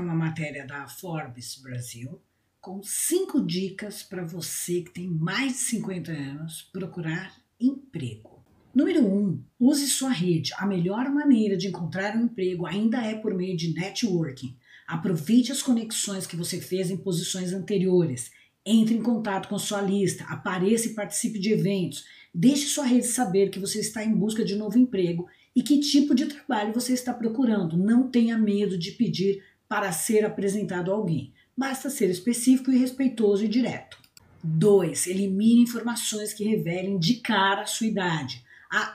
uma matéria da Forbes Brasil com cinco dicas para você que tem mais de 50 anos procurar emprego. Número 1. Um, use sua rede. A melhor maneira de encontrar um emprego ainda é por meio de networking. Aproveite as conexões que você fez em posições anteriores. Entre em contato com sua lista, apareça e participe de eventos. Deixe sua rede saber que você está em busca de novo emprego e que tipo de trabalho você está procurando. Não tenha medo de pedir para ser apresentado a alguém. Basta ser específico e respeitoso e direto. 2. Elimine informações que revelem de cara a sua idade. A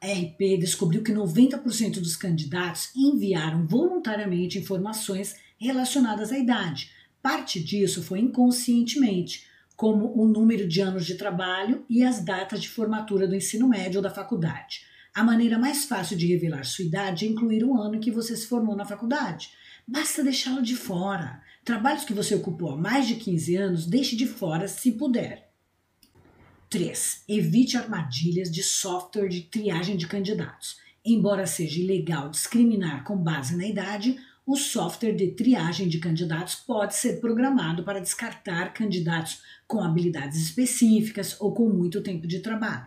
AARP descobriu que 90% dos candidatos enviaram voluntariamente informações relacionadas à idade. Parte disso foi inconscientemente, como o número de anos de trabalho e as datas de formatura do ensino médio ou da faculdade. A maneira mais fácil de revelar sua idade é incluir o ano em que você se formou na faculdade. Basta deixá-lo de fora. Trabalhos que você ocupou há mais de 15 anos, deixe de fora se puder. 3. Evite armadilhas de software de triagem de candidatos. Embora seja ilegal discriminar com base na idade, o software de triagem de candidatos pode ser programado para descartar candidatos com habilidades específicas ou com muito tempo de trabalho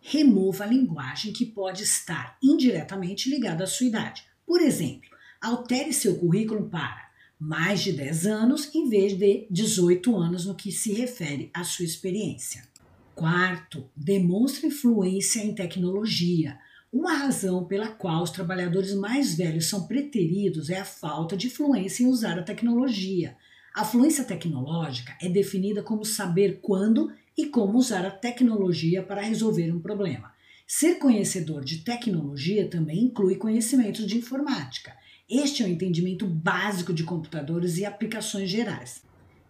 remova a linguagem que pode estar indiretamente ligada à sua idade. Por exemplo, altere seu currículo para mais de 10 anos em vez de 18 anos no que se refere à sua experiência. Quarto, demonstre influência em tecnologia. Uma razão pela qual os trabalhadores mais velhos são preteridos é a falta de fluência em usar a tecnologia. A fluência tecnológica é definida como saber quando e como usar a tecnologia para resolver um problema. Ser conhecedor de tecnologia também inclui conhecimentos de informática. Este é o entendimento básico de computadores e aplicações gerais.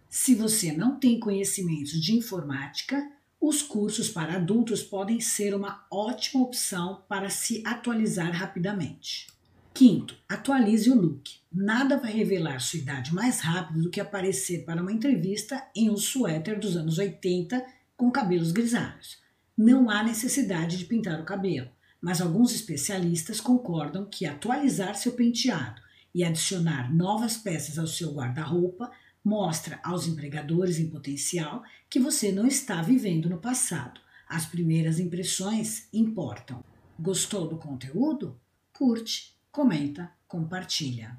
Se você não tem conhecimentos de informática, os cursos para adultos podem ser uma ótima opção para se atualizar rapidamente. Quinto, atualize o look. Nada vai revelar sua idade mais rápido do que aparecer para uma entrevista em um suéter dos anos 80 com cabelos grisalhos. Não há necessidade de pintar o cabelo, mas alguns especialistas concordam que atualizar seu penteado e adicionar novas peças ao seu guarda-roupa mostra aos empregadores em potencial que você não está vivendo no passado. As primeiras impressões importam. Gostou do conteúdo? Curte, comenta, compartilha.